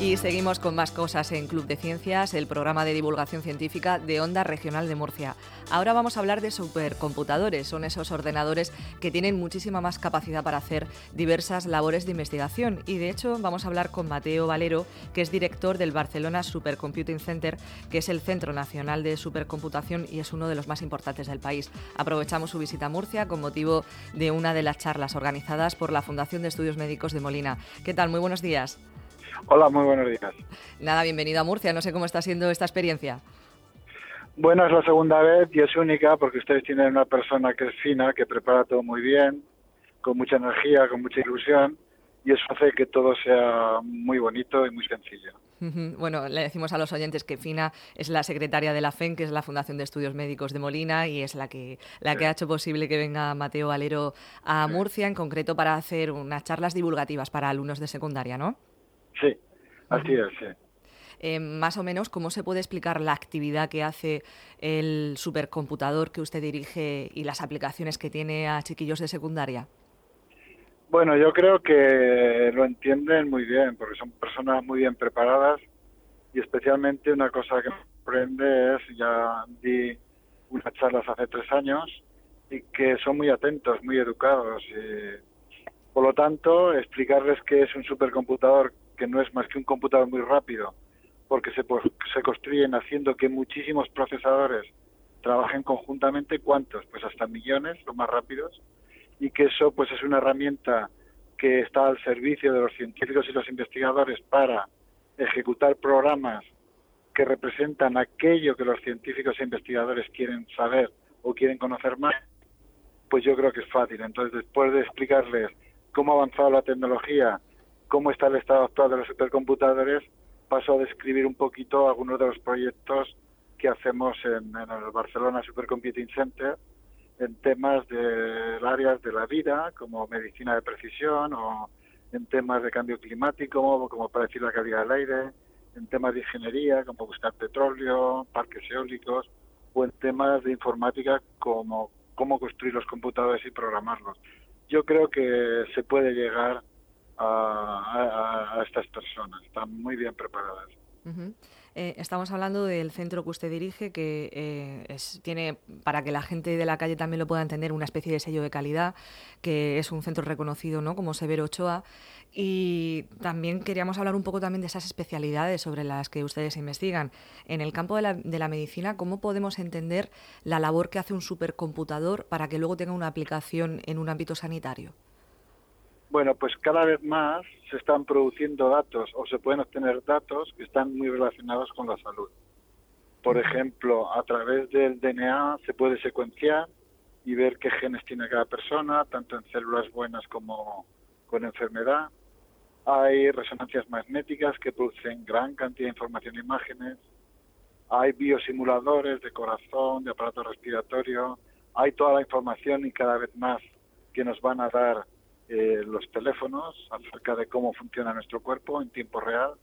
Y seguimos con más cosas en Club de Ciencias, el programa de divulgación científica de Onda Regional de Murcia. Ahora vamos a hablar de supercomputadores. Son esos ordenadores que tienen muchísima más capacidad para hacer diversas labores de investigación. Y de hecho vamos a hablar con Mateo Valero, que es director del Barcelona Supercomputing Center, que es el Centro Nacional de Supercomputación y es uno de los más importantes del país. Aprovechamos su visita a Murcia con motivo de una de las charlas organizadas por la Fundación de Estudios Médicos de Molina. ¿Qué tal? Muy buenos días. Hola, muy buenos días. Nada, bienvenido a Murcia. No sé cómo está siendo esta experiencia. Bueno, es la segunda vez y es única porque ustedes tienen una persona que es fina, que prepara todo muy bien, con mucha energía, con mucha ilusión y eso hace que todo sea muy bonito y muy sencillo. Bueno, le decimos a los oyentes que Fina es la secretaria de la FEN, que es la Fundación de Estudios Médicos de Molina, y es la que, la que ha hecho posible que venga Mateo Valero a Murcia, en concreto para hacer unas charlas divulgativas para alumnos de secundaria, ¿no? Sí, así es, sí. Eh, más o menos, ¿cómo se puede explicar la actividad que hace el supercomputador que usted dirige y las aplicaciones que tiene a chiquillos de secundaria? Bueno, yo creo que lo entienden muy bien, porque son personas muy bien preparadas y especialmente una cosa que me sorprende es, ya di unas charlas hace tres años y que son muy atentos, muy educados. Y, por lo tanto, explicarles que es un supercomputador que no es más que un computador muy rápido, porque se, construyen haciendo que muchísimos procesadores trabajen conjuntamente, ¿cuántos? Pues hasta millones, los más rápidos, y que eso pues es una herramienta que está al servicio de los científicos y los investigadores para ejecutar programas que representan aquello que los científicos e investigadores quieren saber o quieren conocer más, pues yo creo que es fácil. Entonces, después de explicarles cómo ha avanzado la tecnología cómo está el estado actual de los supercomputadores, paso a describir un poquito algunos de los proyectos que hacemos en, el Barcelona Supercomputing Center en temas del áreas de la vida, como medicina de precisión, o en temas de cambio climático, como predecir la calidad del aire, en temas de ingeniería, como buscar petróleo, parques eólicos, o en temas de informática, como cómo construir los computadores y programarlos. Yo creo que se puede llegar a, estas personas. Están muy bien preparadas. Eh, estamos hablando del centro que usted dirige, que eh, tiene, para que la gente de la calle también lo pueda entender, una especie de sello de calidad, que es un centro reconocido ¿no? como Severo Ochoa. Y también queríamos hablar un poco también de esas especialidades sobre las que ustedes investigan. En el campo de la, de la medicina, ¿cómo podemos entender la labor que hace un supercomputador para que luego tenga una aplicación en un ámbito sanitario? Bueno, pues cada vez más se están produciendo datos o se pueden obtener datos que están muy relacionados con la salud. Por ejemplo, a través del DNA se puede secuenciar y ver qué genes tiene cada persona, tanto en células buenas como con enfermedad. Hay resonancias magnéticas que producen gran cantidad de información e imágenes. Hay biosimuladores de corazón, de aparato respiratorio. Hay toda la información y cada vez más que nos van a dar eh, los teléfonos acerca de cómo funciona nuestro cuerpo en tiempo real.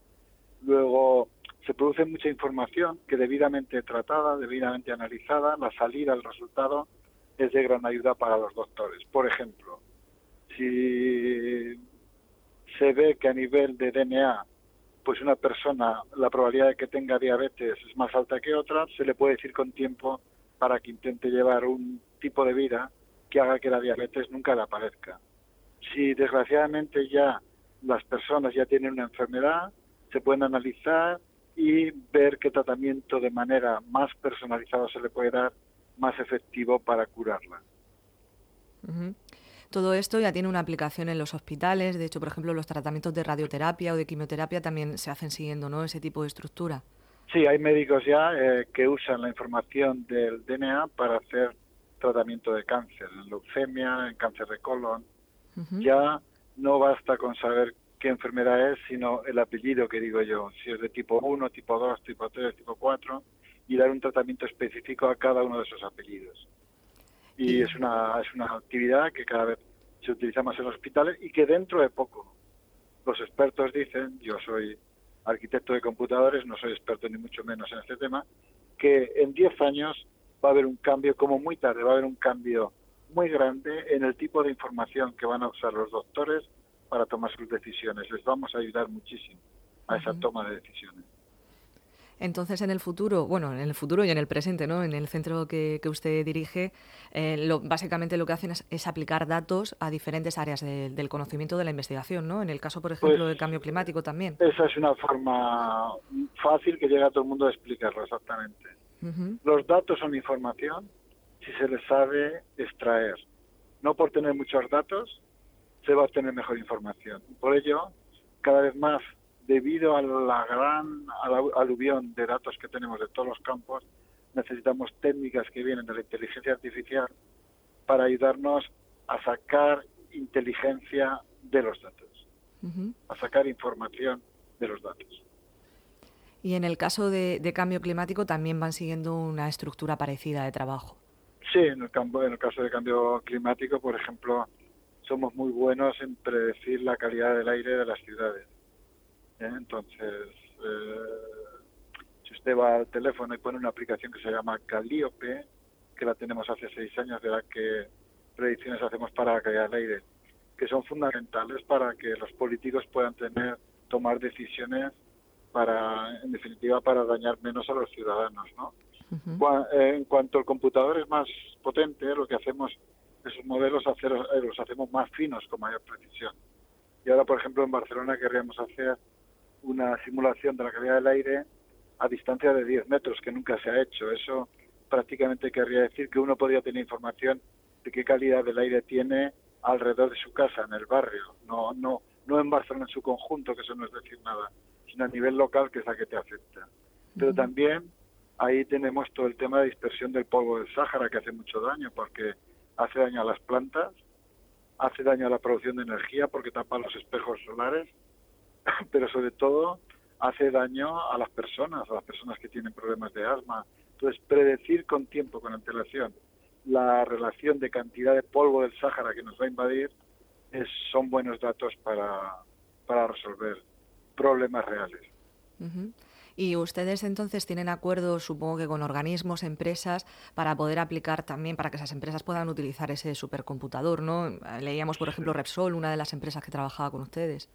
Luego se produce mucha información que debidamente tratada, debidamente analizada, la salida, el resultado es de gran ayuda para los doctores. Por ejemplo, si se ve que a nivel de DNA, pues una persona, la probabilidad de que tenga diabetes es más alta que otra, se le puede decir con tiempo para que intente llevar un tipo de vida que haga que la diabetes nunca le aparezca si desgraciadamente ya las personas ya tienen una enfermedad, se pueden analizar y ver qué tratamiento de manera más personalizada se le puede dar, más efectivo para curarla. Todo esto ya tiene una aplicación en los hospitales. De hecho, por ejemplo, los tratamientos de radioterapia o de quimioterapia también se hacen siguiendo ¿no? ese tipo de estructura. Sí, hay médicos ya eh, que usan la información del DNA para hacer tratamiento de cáncer, en leucemia, en cáncer de colon, ya no basta con saber qué enfermedad es, sino el apellido que digo yo, si es de tipo 1, tipo 2, tipo 3, tipo 4, y dar un tratamiento específico a cada uno de esos apellidos. Y es una, es una actividad que cada vez se utiliza más en los hospitales y que dentro de poco los expertos dicen, yo soy arquitecto de computadores, no soy experto ni mucho menos en este tema, que en 10 años va a haber un cambio, como muy tarde, va a haber un cambio muy grande en el tipo de información que van a usar los doctores para tomar sus decisiones. Les vamos a ayudar muchísimo. a esa toma de decisiones. Entonces, en el futuro, bueno, en el futuro y en el presente, ¿no? En el centro que, usted dirige, eh, lo, básicamente lo que hacen es, aplicar datos a diferentes áreas del conocimiento de la investigación, ¿no? En el caso, por ejemplo, pues del cambio climático también. Esa es una forma fácil que llega a todo el mundo a explicarlo exactamente. Los datos son información si se les sabe extraer. No por tener muchos datos se va a obtener mejor información. Por ello, cada vez más debido a la gran aluvión de datos que tenemos de todos los campos, necesitamos técnicas que vienen de la inteligencia artificial para ayudarnos a sacar inteligencia de los datos, a sacar información de los datos. Y en el caso de, cambio climático también van siguiendo una estructura parecida de trabajo. Sí, en el, campo, en el caso de cambio climático, por ejemplo, somos muy buenos en predecir la calidad del aire de las ciudades. ¿eh? Entonces, eh, si usted va al teléfono y pone una aplicación que se llama Calliope, que la tenemos hace seis años, de la que predicciones hacemos para la calidad del aire, que son fundamentales para que los políticos puedan tener tomar decisiones para, en definitiva, para dañar menos a los ciudadanos, ¿no? En cuanto el computador es más potente, lo que hacemos, esos modelos hacer, eh, los hacemos más finos con mayor precisión. Y ahora, por ejemplo, en Barcelona querríamos hacer una simulación de la calidad del aire a distancia de 10 metros, que nunca se ha hecho. Eso prácticamente querría decir que uno podría tener información de qué calidad del aire tiene alrededor de su casa, en el barrio, no, no, no en Barcelona en su conjunto, que eso no es decir nada, sino a nivel local, que es la que te afecta. Pero también ahí tenemos todo el tema de dispersión del polvo del Sáhara, que hace mucho daño, porque hace daño a las plantas, hace daño a la producción de energía, porque tapa los espejos solares, pero sobre todo hace daño a las personas, a las personas que tienen problemas de asma. Entonces, predecir con tiempo, con antelación, la relación de cantidad de polvo del Sáhara que nos va a invadir es, son buenos datos para, para resolver problemas reales. Y ustedes entonces tienen acuerdos, supongo que con organismos, empresas, para poder aplicar también, para que esas empresas puedan utilizar ese supercomputador, ¿no? Leíamos, por ejemplo, Repsol, una de las empresas que trabajaba con ustedes.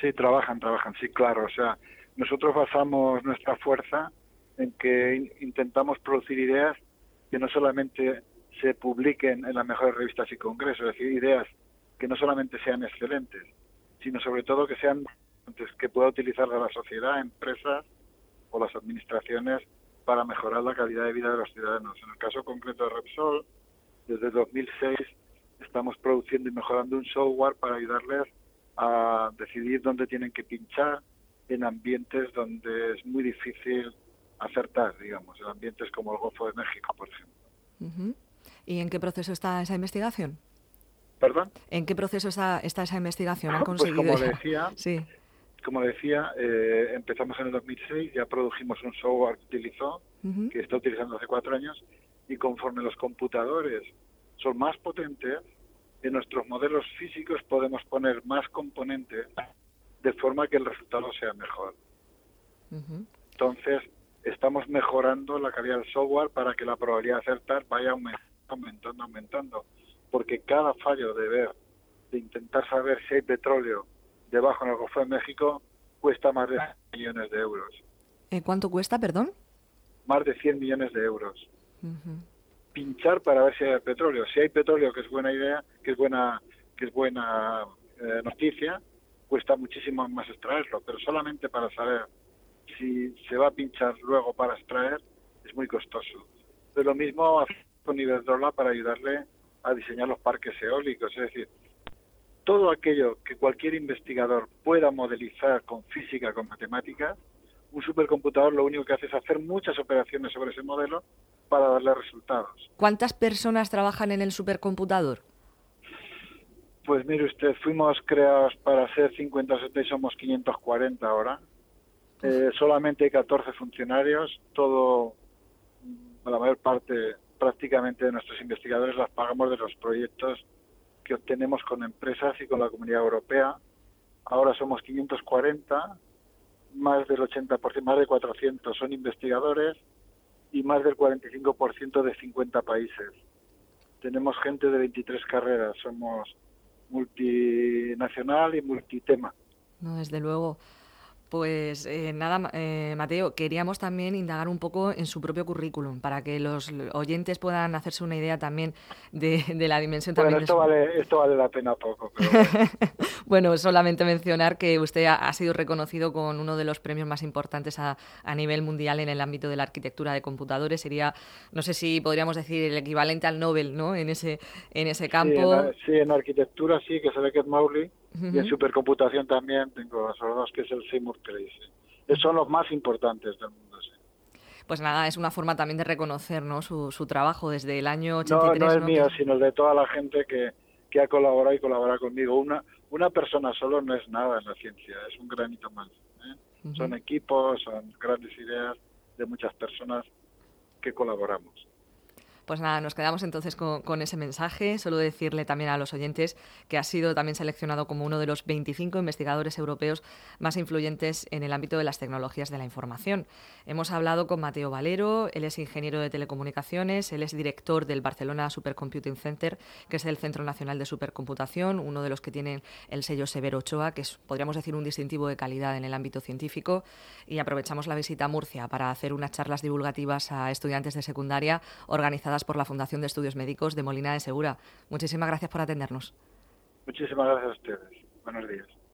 Sí, trabajan, trabajan, sí, claro. O sea, nosotros basamos nuestra fuerza en que intentamos producir ideas que no solamente se publiquen en las mejores revistas y congresos, es decir, ideas que no solamente sean excelentes, sino sobre todo que sean que pueda utilizar la sociedad, empresas o las administraciones para mejorar la calidad de vida de los ciudadanos. En el caso concreto de Repsol, desde 2006 estamos produciendo y mejorando un software para ayudarles a decidir dónde tienen que pinchar en ambientes donde es muy difícil acertar, digamos, en ambientes como el Golfo de México, por ejemplo. ¿Y en qué proceso está esa investigación? ¿Perdón? ¿En qué proceso está, está esa investigación? ¿Han conseguido? Pues como decía, sí. Como decía eh, empezamos en el 2006, ya produjimos un software que utilizó, que está utilizando hace cuatro años, y conforme los computadores son más potentes, en nuestros modelos físicos podemos poner más componentes de forma que el resultado sea mejor. Entonces, estamos mejorando la calidad del software para que la probabilidad de acertar vaya aumentando, aumentando, Porque cada fallo de ver, de intentar saber si hay petróleo debajo en el Golfo de México, cuesta más de 100 millones de euros. ¿Eh, ¿Cuánto cuesta, perdón? Más de 100 millones de euros pinchar para ver si hay petróleo. Si hay petróleo, que es buena idea, que es buena, que es buena eh, noticia, cuesta muchísimo más extraerlo, pero solamente para saber si se va a pinchar luego para extraer es muy costoso. De lo mismo con Iberdrola para ayudarle a diseñar los parques eólicos, es decir, todo aquello que cualquier investigador pueda modelizar con física, con matemáticas, un supercomputador lo único que hace es hacer muchas operaciones sobre ese modelo para darle resultados. ¿Cuántas personas trabajan en el supercomputador? Pues mire usted, fuimos creados para ser 50 y somos 540 ahora. Eh, solamente hay 14 funcionarios, todo, la mayor parte prácticamente de nuestros investigadores las pagamos de los proyectos que obtenemos con empresas y con la comunidad europea. Ahora somos 540, más del 80%, más de 400 son investigadores y más del 45% de 50 países. Tenemos gente de 23 carreras, somos multinacional y multitema. No, desde luego. Pues eh, nada, eh, Mateo, queríamos también indagar un poco en su propio currículum para que los oyentes puedan hacerse una idea también de, la dimensión bueno, también. Esto, vale, esto vale la pena poco. bueno. solamente mencionar que usted ha, sido reconocido con uno de los premios más importantes a, nivel mundial en el ámbito de la arquitectura de computadores. Sería, no sé si podríamos decir, el equivalente al Nobel ¿no? en, ese, en ese campo. Sí, en, arquitectura sí, que es el Beckett Mauli y en supercomputación también tengo a dos, que es el Seymour Cray. Son los más importantes del mundo, Pues nada, es una forma también de reconocer ¿no? su, su trabajo desde el año 83. No, no es mío, sino el de toda la gente que, que ha colaborado y colabora conmigo. Una, una persona solo no es nada en la ciencia, es un granito más. ¿eh? Son equipos, son grandes ideas de muchas personas que colaboramos. Pues nada, nos quedamos entonces con, ese mensaje. Solo decirle también a los oyentes que ha sido también seleccionado como uno de los 25 investigadores europeos más influyentes en el ámbito de las tecnologías de la información. Hemos hablado con Mateo Valero, él es ingeniero de telecomunicaciones, él es director del Barcelona Supercomputing Center, que es el Centro Nacional de Supercomputación, uno de los que tienen el sello Severo Ochoa, que es, podríamos decir, un distintivo de calidad en el ámbito científico. Y aprovechamos la visita a Murcia para hacer unas charlas divulgativas a estudiantes de secundaria por la Fundación de Estudios Médicos de Molina de Segura. Muchísimas gracias por atendernos. Muchísimas gracias a ustedes. Buenos días.